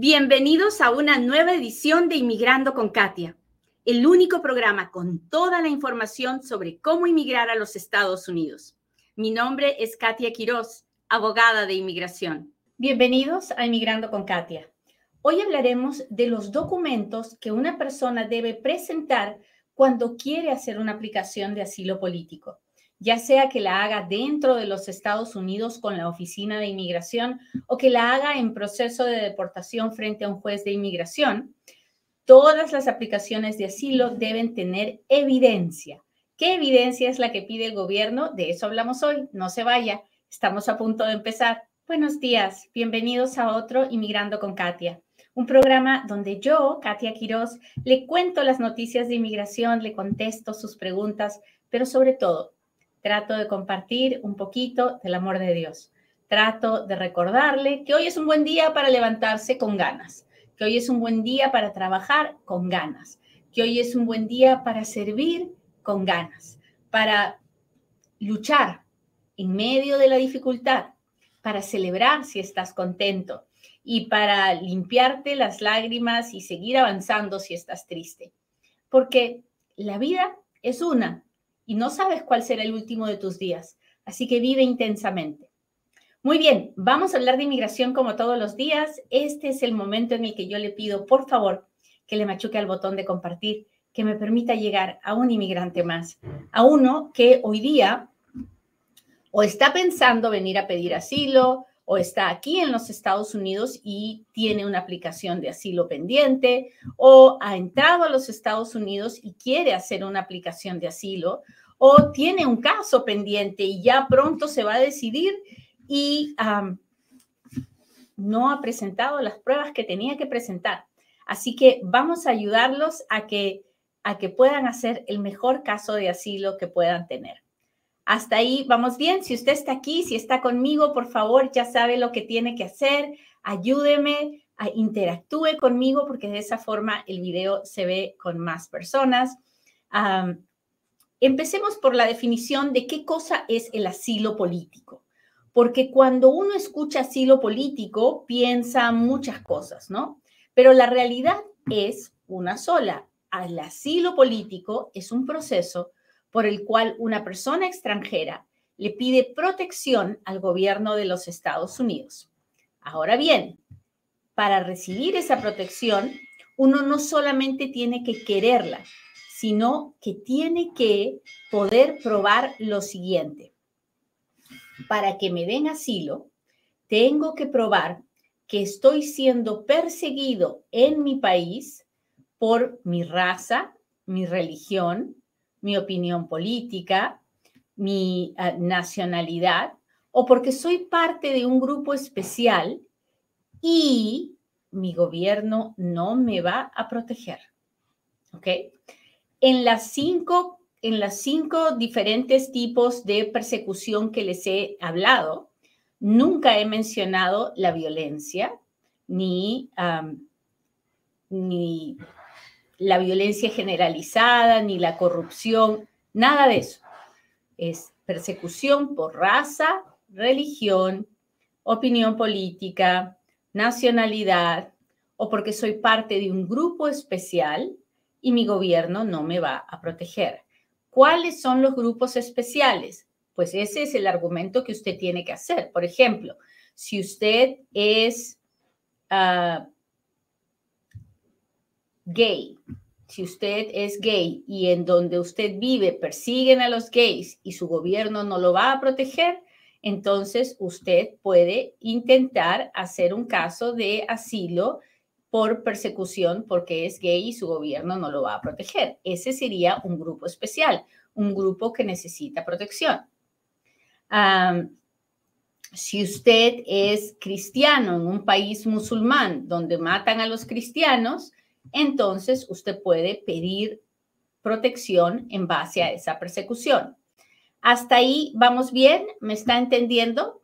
Bienvenidos a una nueva edición de Inmigrando con Katia, el único programa con toda la información sobre cómo inmigrar a los Estados Unidos. Mi nombre es Katia Quiroz, abogada de inmigración. Bienvenidos a Inmigrando con Katia. Hoy hablaremos de los documentos que una persona debe presentar cuando quiere hacer una aplicación de asilo político ya sea que la haga dentro de los Estados Unidos con la Oficina de Inmigración o que la haga en proceso de deportación frente a un juez de inmigración, todas las aplicaciones de asilo deben tener evidencia. ¿Qué evidencia es la que pide el gobierno? De eso hablamos hoy. No se vaya, estamos a punto de empezar. Buenos días, bienvenidos a otro Inmigrando con Katia, un programa donde yo, Katia Quiroz, le cuento las noticias de inmigración, le contesto sus preguntas, pero sobre todo trato de compartir un poquito del amor de Dios. Trato de recordarle que hoy es un buen día para levantarse con ganas, que hoy es un buen día para trabajar con ganas, que hoy es un buen día para servir con ganas, para luchar en medio de la dificultad, para celebrar si estás contento y para limpiarte las lágrimas y seguir avanzando si estás triste. Porque la vida es una y no sabes cuál será el último de tus días. Así que vive intensamente. Muy bien, vamos a hablar de inmigración como todos los días. Este es el momento en el que yo le pido, por favor, que le machuque al botón de compartir, que me permita llegar a un inmigrante más, a uno que hoy día o está pensando venir a pedir asilo, o está aquí en los Estados Unidos y tiene una aplicación de asilo pendiente, o ha entrado a los Estados Unidos y quiere hacer una aplicación de asilo, o tiene un caso pendiente y ya pronto se va a decidir y no ha presentado las pruebas que tenía que presentar. Así que vamos a ayudarlos a que, a que puedan hacer el mejor caso de asilo que puedan tener. Hasta ahí vamos bien. Si usted está aquí, si está conmigo, por favor, ya sabe lo que tiene que hacer. Ayúdeme, interactúe conmigo porque de esa forma el video se ve con más personas. empecemos por la definición de qué cosa es el asilo político. Porque cuando uno escucha asilo político, piensa muchas cosas, ¿no? Pero la realidad es una sola. El asilo político es un proceso por el cual una persona extranjera le pide protección al gobierno de los Estados Unidos. Ahora bien, para recibir esa protección, uno no solamente tiene que quererla, sino que tiene que poder probar lo siguiente. Para que me den asilo, tengo que probar que estoy siendo perseguido en mi país por mi raza, mi religión, mi opinión política, mi ah, nacionalidad, o porque soy parte de un grupo especial y mi gobierno no me va a proteger. ¿Ok? En las cinco, en las cinco diferentes tipos de persecución que les he hablado, nunca he mencionado la violencia, ni, ni la violencia generalizada ni la corrupción, nada de eso. Es persecución por raza, religión, opinión política, nacionalidad o porque soy parte de un grupo especial y mi gobierno no me va a proteger. ¿Cuáles son los grupos especiales? Pues ese es el argumento que usted tiene que hacer. Por ejemplo, si usted es ah, gay, si usted es gay y en donde usted vive persiguen a los gays y su gobierno no lo va a proteger, entonces usted puede intentar hacer un caso de asilo por persecución porque es gay y su gobierno no lo va a proteger. Ese sería un grupo especial, un grupo que necesita protección. si usted es cristiano en un país musulmán donde matan a los cristianos, entonces usted puede pedir protección en base a esa persecución. ¿Hasta ahí vamos bien? ¿Me está entendiendo?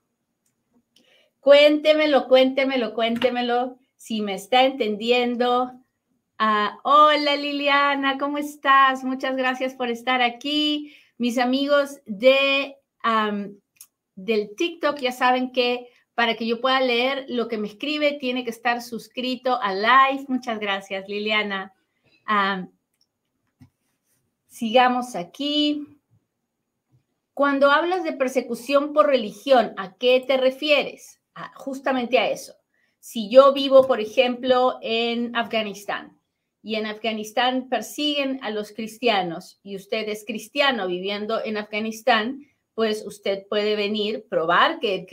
Cuéntemelo, cuéntemelo, cuéntemelo si me está entendiendo. Ah, hola Liliana, ¿cómo estás? Muchas gracias por estar aquí. Mis amigos de, del TikTok ya saben que para que yo pueda leer lo que me escribe, tiene que estar suscrito a live. Muchas gracias, Liliana. sigamos aquí. Cuando hablas de persecución por religión, ¿a qué te refieres? justamente a eso. Si yo vivo, por ejemplo, en Afganistán y en Afganistán persiguen a los cristianos y usted es cristiano viviendo en Afganistán, pues usted puede venir, probar que,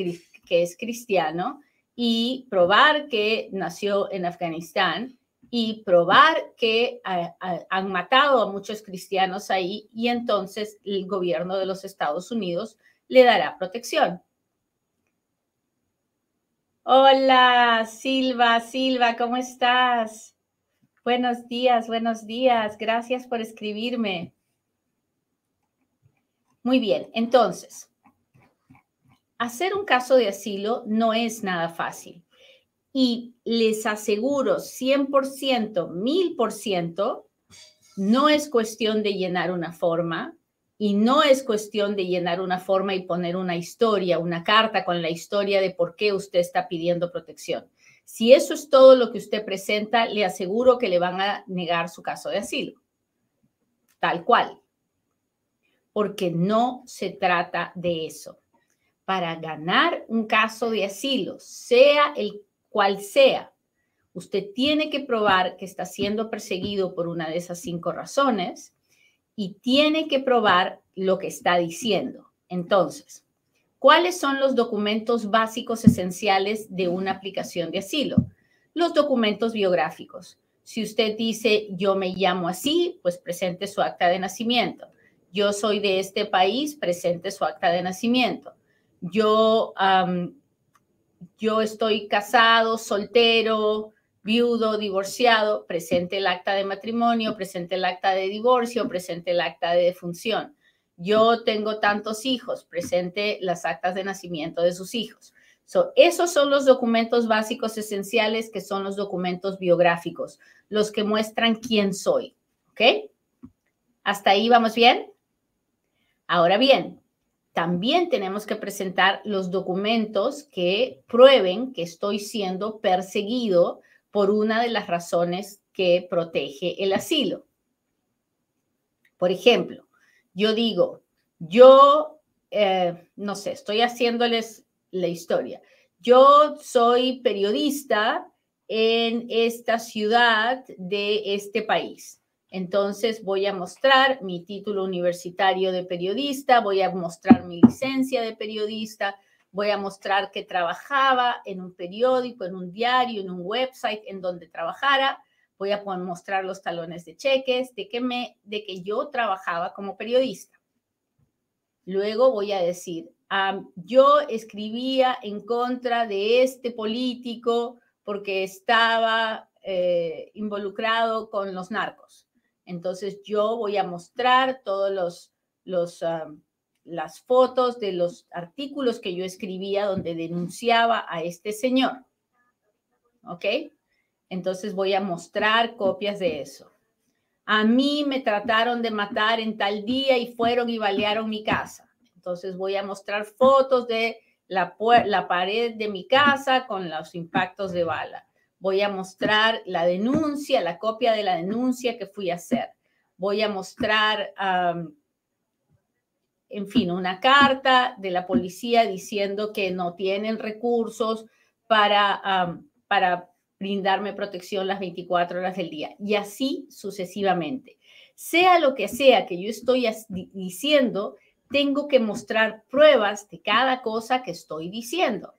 que es cristiano y probar que nació en Afganistán y probar que han matado a muchos cristianos ahí y entonces el gobierno de los Estados Unidos le dará protección. Hola, Silva, Silva, ¿cómo estás? Buenos días, buenos días. Gracias por escribirme. Muy bien, entonces, hacer un caso de asilo no es nada fácil y les aseguro 100%, 1000%, no es cuestión de llenar una forma y no es cuestión de llenar una forma y poner una historia, una carta con la historia de por qué usted está pidiendo protección. Si eso es todo lo que usted presenta, le aseguro que le van a negar su caso de asilo. Tal cual. Porque no se trata de eso. Para ganar un caso de asilo, sea el cual sea, usted tiene que probar que está siendo perseguido por una de esas cinco razones y tiene que probar lo que está diciendo. Entonces, ¿cuáles son los documentos básicos esenciales de una aplicación de asilo? Los documentos biográficos. Si usted dice, yo me llamo así, pues presente su acta de nacimiento. Yo soy de este país, presente su acta de nacimiento. Yo yo estoy casado, soltero, viudo, divorciado, presente el acta de matrimonio, presente el acta de divorcio, presente el acta de defunción. Yo tengo tantos hijos, presente las actas de nacimiento de sus hijos. esos son los documentos básicos esenciales que son los documentos biográficos, los que muestran quién soy. ¿Ok? ¿Hasta ahí vamos bien? Ahora bien, también tenemos que presentar los documentos que prueben que estoy siendo perseguido por una de las razones que protege el asilo. Por ejemplo, yo digo, yo, eh, no sé, estoy haciéndoles la historia. Yo soy periodista en esta ciudad de este país. Entonces voy a mostrar mi título universitario de periodista, voy a mostrar mi licencia de periodista, voy a mostrar que trabajaba en un periódico, en un diario, en un website en donde trabajara, voy a mostrar los talones de cheques de que, me, de que yo trabajaba como periodista. Luego voy a decir, yo escribía en contra de este político porque estaba eh, involucrado con los narcos. Entonces yo voy a mostrar todos los, ah, las fotos de los artículos que yo escribía donde denunciaba a este señor. ¿Ok? Entonces voy a mostrar copias de eso. A mí me trataron de matar en tal día y fueron y balearon mi casa. Entonces voy a mostrar fotos de la, la pared de mi casa con los impactos de bala voy a mostrar la denuncia, la copia de la denuncia que fui a hacer. Voy a mostrar, en fin, una carta de la policía diciendo que no tienen recursos para, para brindarme protección las 24 horas del día y así sucesivamente. Sea lo que sea que yo estoy diciendo, tengo que mostrar pruebas de cada cosa que estoy diciendo.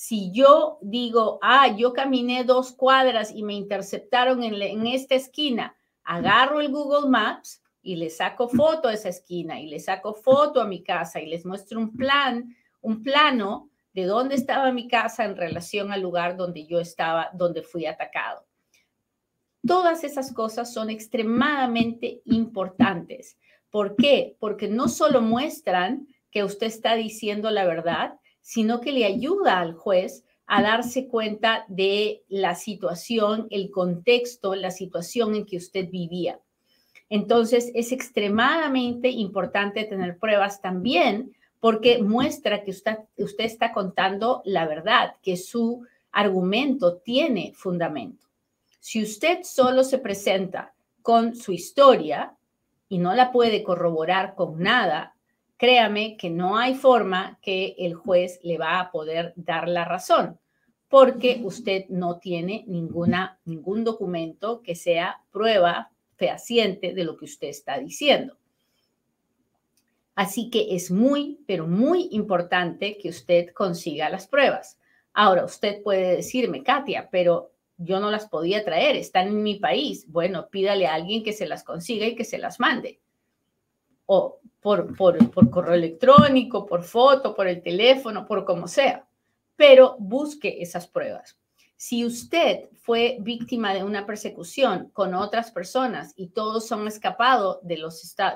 Si yo digo, ah, yo caminé dos cuadras y me interceptaron en, esta esquina, agarro el Google Maps y le saco foto a esa esquina y le saco foto a mi casa y les muestro un plan, un plano de dónde estaba mi casa en relación al lugar donde yo estaba, donde fui atacado. Todas esas cosas son extremadamente importantes. ¿Por qué? Porque no solo muestran que usted está diciendo la verdad, sino que le ayuda al juez a darse cuenta de la situación, el contexto, la situación en que usted vivía. Entonces, es extremadamente importante tener pruebas también porque muestra que usted, usted está contando la verdad, que su argumento tiene fundamento. Si usted solo se presenta con su historia y no la puede corroborar con nada, créame que no hay forma que el juez le va a poder dar la razón, porque usted no tiene ninguna, ningún documento que sea prueba fehaciente de lo que usted está diciendo. Así que es muy, pero muy importante que usted consiga las pruebas. Ahora, usted puede decirme, Katia, pero yo no las podía traer, están en mi país. Bueno, pídale a alguien que se las consiga y que se las mande. O por, por, por correo electrónico, por foto, por el teléfono, por como sea. Pero busque esas pruebas. Si usted fue víctima de una persecución con otras personas y todos han escapado de,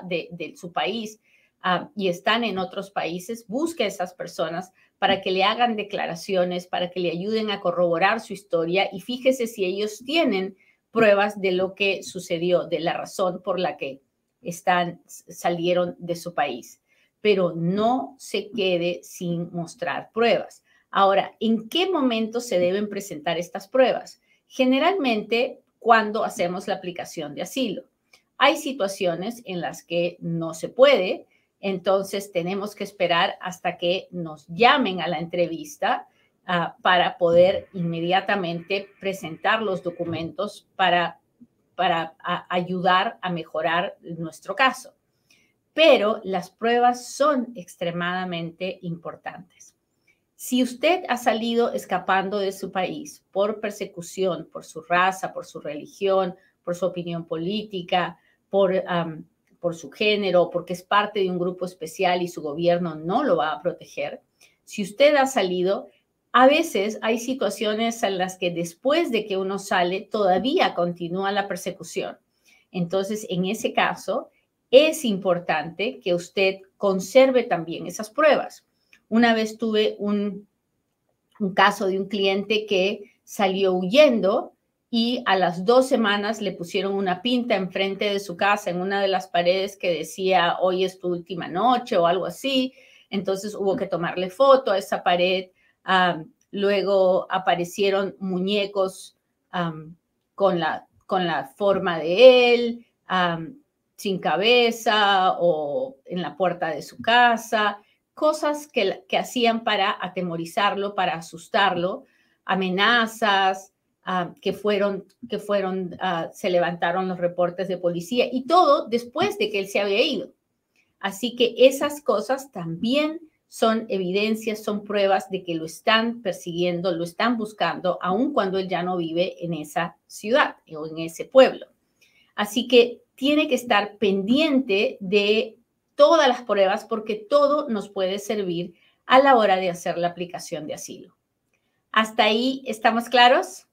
de, de su país ah, y están en otros países, busque a esas personas para que le hagan declaraciones, para que le ayuden a corroborar su historia y fíjese si ellos tienen pruebas de lo que sucedió, de la razón por la que están, salieron de su país. Pero no se quede sin mostrar pruebas. Ahora, ¿en qué momento se deben presentar estas pruebas? Generalmente cuando hacemos la aplicación de asilo. Hay situaciones en las que no se puede, entonces tenemos que esperar hasta que nos llamen a la entrevista ah, para poder inmediatamente presentar los documentos para, para ayudar a mejorar nuestro caso. Pero las pruebas son extremadamente importantes. Si usted ha salido escapando de su país por persecución, por su raza, por su religión, por su opinión política, por su género, porque es parte de un grupo especial y su gobierno no lo va a proteger. Si usted ha salido, a veces hay situaciones en las que después de que uno sale todavía continúa la persecución. Entonces, en ese caso, es importante que usted conserve también esas pruebas. Una vez tuve un, caso de un cliente que salió huyendo y a las dos semanas le pusieron una pinta enfrente de su casa en una de las paredes que decía hoy es tu última noche o algo así. Entonces hubo que tomarle foto a esa pared. Luego aparecieron muñecos con, la, con la forma de él, sin cabeza o en la puerta de su casa, cosas que, que hacían para atemorizarlo, para asustarlo, amenazas, que fueron, que fueron, ah, se levantaron los reportes de policía y todo después de que él se había ido. Así que esas cosas también son evidencias, son pruebas de que lo están persiguiendo, lo están buscando, aun cuando él ya no vive en esa ciudad o en ese pueblo. Así que tiene que estar pendiente de todas las pruebas porque todo nos puede servir a la hora de hacer la aplicación de asilo. ¿Hasta ahí estamos claros?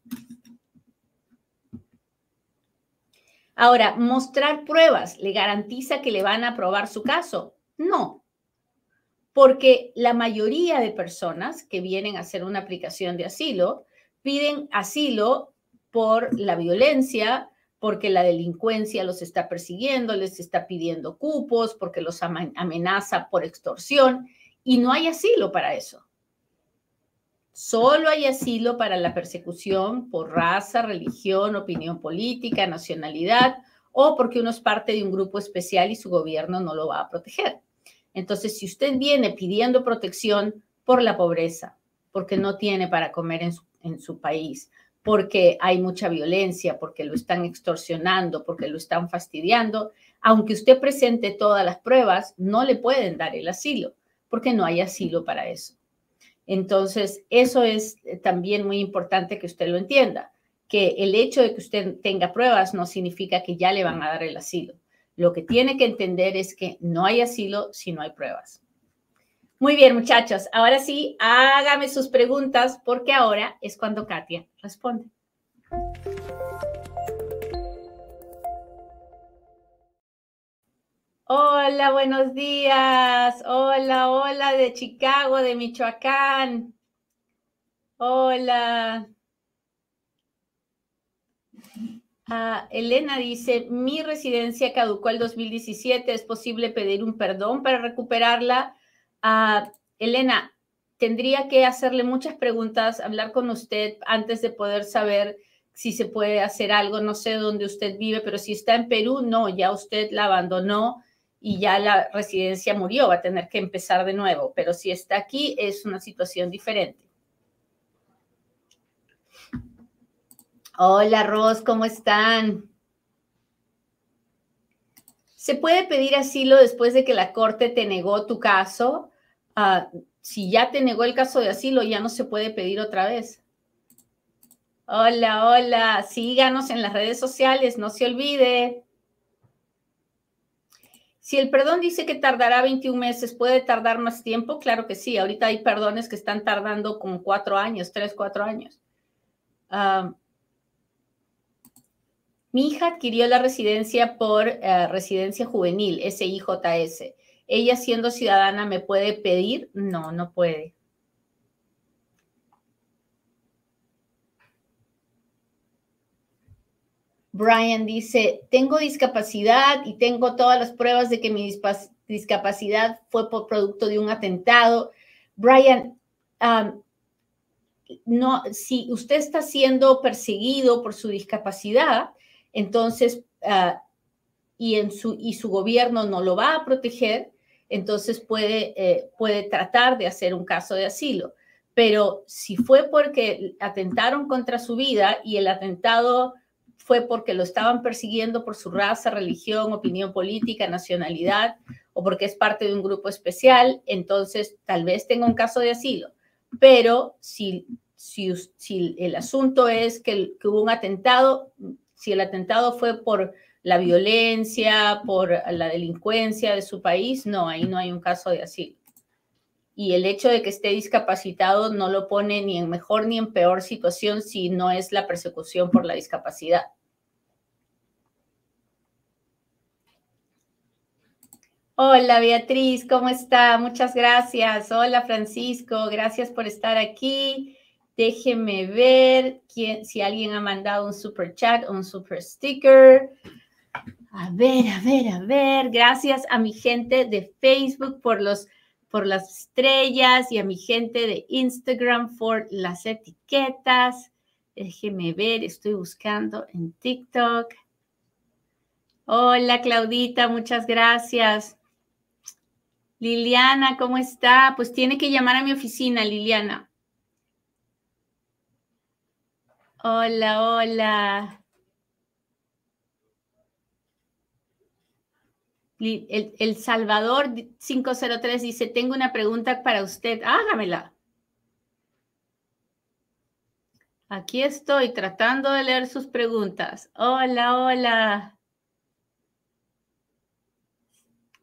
Ahora, mostrar pruebas, ¿le garantiza que le van a aprobar su caso? No, porque la mayoría de personas que vienen a hacer una aplicación de asilo piden asilo por la violencia, porque la delincuencia los está persiguiendo, les está pidiendo cupos, porque los amenaza por extorsión y no hay asilo para eso. Solo hay asilo para la persecución por raza, religión, opinión política, nacionalidad o porque uno es parte de un grupo especial y su gobierno no lo va a proteger. Entonces, si usted viene pidiendo protección por la pobreza, porque no tiene para comer en su, su país, porque hay mucha violencia, porque lo están extorsionando, porque lo están fastidiando, aunque usted presente todas las pruebas, no le pueden dar el asilo, porque no hay asilo para eso. Entonces, eso es eh, también muy importante que usted lo entienda, que el hecho de que usted tenga pruebas no significa que ya le van a dar el asilo. Lo que tiene que entender es que no hay asilo si no hay pruebas. Muy bien, muchachos. Ahora sí, hágame sus preguntas porque ahora es cuando Katia responde. Hola, buenos días. Hola, hola de Chicago, de Michoacán. Hola. Elena dice, mi residencia caducó el 2017, ¿es posible pedir un perdón para recuperarla? Elena, tendría que hacerle muchas preguntas, hablar con usted antes de poder saber si se puede hacer algo. No sé dónde usted vive, pero si está en Perú, no, ya usted la abandonó y ya la residencia murió, va a tener que empezar de nuevo. Pero si está aquí, es una situación diferente. Hola, Ros, ¿cómo están? ¿Se puede pedir asilo después de que la corte te negó tu caso? Ah, si ya te negó el caso de asilo, ya no se puede pedir otra vez. Hola, hola, síganos en las redes sociales, no se olvide. Si el perdón dice que tardará 21 meses, ¿puede tardar más tiempo? Claro que sí. Ahorita hay perdones que están tardando como cuatro años, tres, cuatro años. Ah, mi hija adquirió la residencia por eh, residencia juvenil, SIJS. ¿Ella siendo ciudadana me puede pedir? No, no puede. Brian dice, tengo discapacidad y tengo todas las pruebas de que mi discapacidad fue por producto de un atentado. Brian, no, si usted está siendo perseguido por su discapacidad, entonces, ah, y, su, y su gobierno no lo va a proteger, entonces puede, eh, puede tratar de hacer un caso de asilo. Pero si fue porque atentaron contra su vida y el atentado fue porque lo estaban persiguiendo por su raza, religión, opinión política, nacionalidad o porque es parte de un grupo especial, entonces tal vez tenga un caso de asilo. Pero si, si, si el asunto es que hubo un atentado, si el atentado fue por la violencia, por la delincuencia de su país, no, ahí no hay un caso de asilo. Y el hecho de que esté discapacitado no lo pone ni en mejor ni en peor situación si no es la persecución por la discapacidad. Hola Beatriz, ¿cómo está? Muchas gracias. Hola Francisco, gracias por estar aquí. Déjenme ver quién, si alguien ha mandado un super chat o un super sticker. A ver, a ver, a ver. Gracias a mi gente de Facebook por los por las estrellas y a mi gente de Instagram por las etiquetas. Déjenme ver, estoy buscando en TikTok. Hola Claudita, muchas gracias. Liliana, ¿cómo está? Pues tiene que llamar a mi oficina, Liliana. Hola, hola. El, Salvador 503 dice, tengo una pregunta para usted. Hágamela. Aquí estoy tratando de leer sus preguntas. Hola, hola.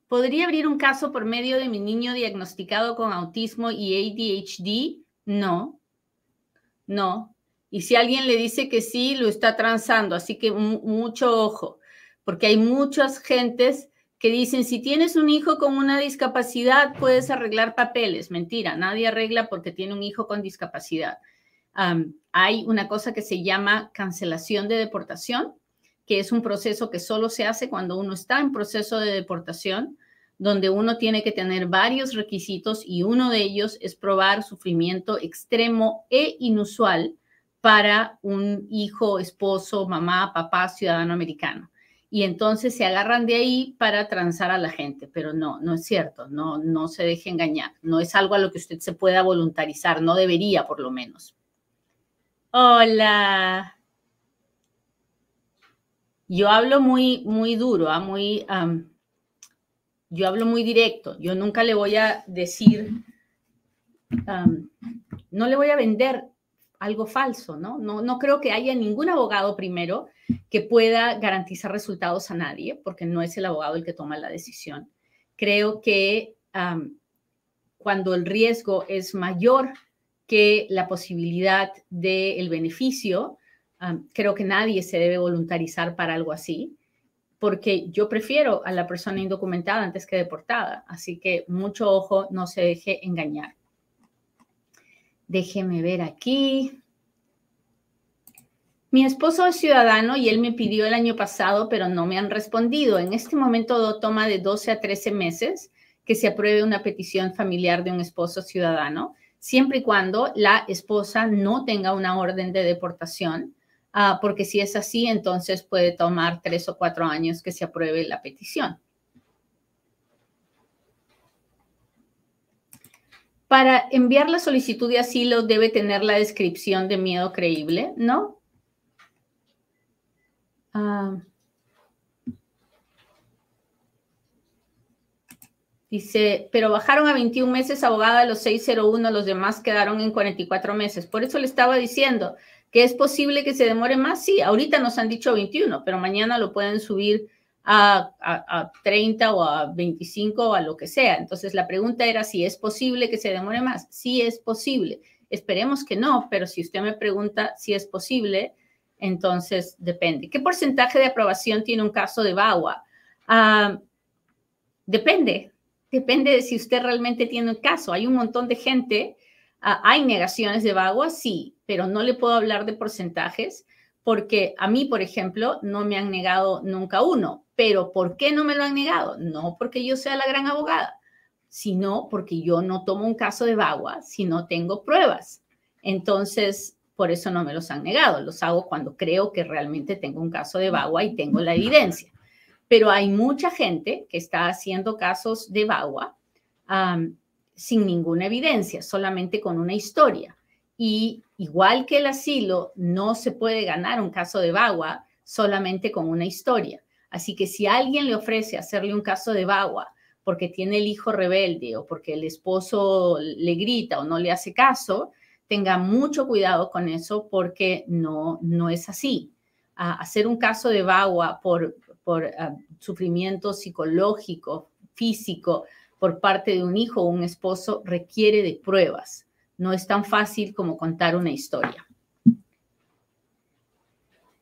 ¿Podría abrir un caso por medio de mi niño diagnosticado con autismo y ADHD? No, no. Y si alguien le dice que sí, lo está transando. Así que mucho ojo, porque hay muchas gentes que dicen, si tienes un hijo con una discapacidad, puedes arreglar papeles. Mentira, nadie arregla porque tiene un hijo con discapacidad. hay una cosa que se llama cancelación de deportación, que es un proceso que solo se hace cuando uno está en proceso de deportación, donde uno tiene que tener varios requisitos y uno de ellos es probar sufrimiento extremo e inusual para un hijo, esposo, mamá, papá, ciudadano americano. Y entonces se agarran de ahí para transar a la gente, pero no, no es cierto, no, no se deje engañar, no es algo a lo que usted se pueda voluntarizar, no debería por lo menos. Hola. Yo hablo muy, muy duro, ¿ah? muy, yo hablo muy directo, yo nunca le voy a decir, no le voy a vender algo falso, ¿no? ¿no? No creo que haya ningún abogado primero que pueda garantizar resultados a nadie, porque no es el abogado el que toma la decisión. Creo que cuando el riesgo es mayor que la posibilidad del beneficio, creo que nadie se debe voluntarizar para algo así, porque yo prefiero a la persona indocumentada antes que deportada. Así que mucho ojo, no se deje engañar. Déjeme ver aquí. Mi esposo es ciudadano y él me pidió el año pasado, pero no me han respondido. En este momento toma de 12 a 13 meses. que se apruebe una petición familiar de un esposo ciudadano, siempre y cuando la esposa no tenga una orden de deportación, ah, porque si es así, entonces puede tomar tres o cuatro años que se apruebe la petición. Para enviar la solicitud de asilo debe tener la descripción de miedo creíble, ¿no? Ah. Dice, pero bajaron a 21 meses abogada los 601, los demás quedaron en 44 meses. Por eso le estaba diciendo que es posible que se demore más. Sí, ahorita nos han dicho 21, pero mañana lo pueden subir a, 30 o a 25 o a lo que sea. Entonces la pregunta era si es posible que se demore más. Sí es posible. Esperemos que no, pero si usted me pregunta si es posible, entonces depende. ¿Qué porcentaje de aprobación tiene un caso de VAWA? Ah, depende. Depende de si usted realmente tiene un caso. Hay un montón de gente. Ah, hay negaciones de VAWA, sí, pero no le puedo hablar de porcentajes porque a mí, por ejemplo, no me han negado nunca uno. Pero ¿por qué no me lo han negado? No porque yo sea la gran abogada, sino porque yo no tomo un caso de Bagua si no tengo pruebas. Entonces, por eso no me los han negado. Los hago cuando creo que realmente tengo un caso de Bagua y tengo la evidencia. Pero hay mucha gente que está haciendo casos de Bagua sin ninguna evidencia, solamente con una historia. Y igual que el asilo, no se puede ganar un caso de Bagua solamente con una historia. Así que si alguien le ofrece hacerle un caso de Bagua porque tiene el hijo rebelde o porque el esposo le grita o no le hace caso, tenga mucho cuidado con eso porque no, no es así. hacer un caso de Bagua por, por ah, sufrimiento psicológico, físico, por parte de un hijo o un esposo requiere de pruebas. No es tan fácil como contar una historia.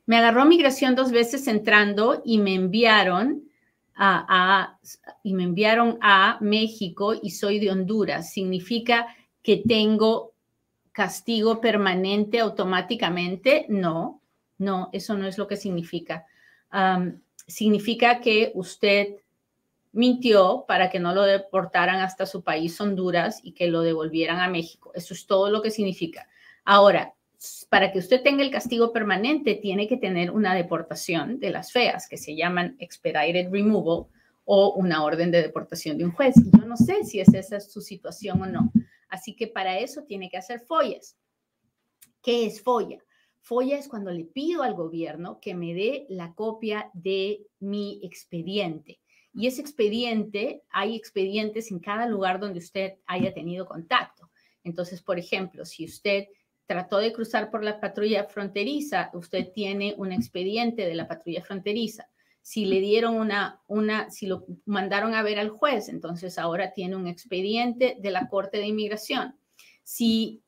Me agarró migración dos veces entrando y me enviaron a, y me enviaron a México y soy de Honduras. Significa que tengo castigo permanente automáticamente. No, no, eso no es lo que significa. significa que usted mintió para que no lo deportaran hasta su país, Honduras, y que lo devolvieran a México. Eso es todo lo que significa. Ahora, para que usted tenga el castigo permanente, tiene que tener una deportación de las feas, que se llaman expedited removal o una orden de deportación de un juez. yo no sé si es esa su situación o no. Así que para eso tiene que hacer follas. ¿Qué es folla? Folla es cuando le pido al gobierno que me dé la copia de mi expediente. Y ese expediente, hay expedientes en cada lugar donde usted haya tenido contacto. Entonces, por ejemplo, si usted trató de cruzar por la patrulla fronteriza, usted tiene un expediente de la patrulla fronteriza. Si le dieron una, una, si lo mandaron a ver al juez, entonces ahora tiene un expediente de la Corte de Inmigración. Si,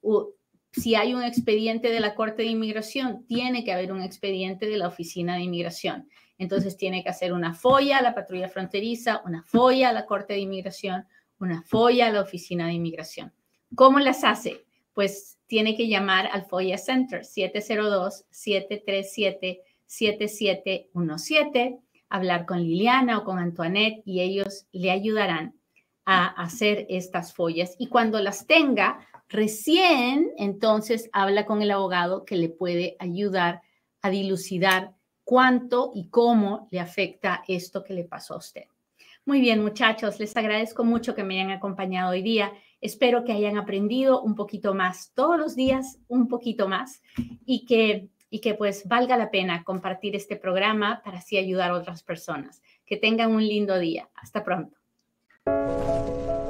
si hay un expediente de la Corte de Inmigración, tiene que haber un expediente de la Oficina de Inmigración. Entonces tiene que hacer una folla a la patrulla fronteriza, una folla a la Corte de Inmigración, una folla a la Oficina de Inmigración. ¿Cómo las hace? Pues tiene que llamar al FOIA Center 702-737-7717, hablar con Liliana o con Antoinette y ellos le ayudarán a hacer estas follas. Y cuando las tenga, recién entonces habla con el abogado que le puede ayudar a dilucidar cuánto y cómo le afecta esto que le pasó a usted. Muy bien, muchachos, les agradezco mucho que me hayan acompañado hoy día. Espero que hayan aprendido un poquito más todos los días, un poquito más, y que, y que pues valga la pena compartir este programa para así ayudar a otras personas. Que tengan un lindo día. Hasta pronto.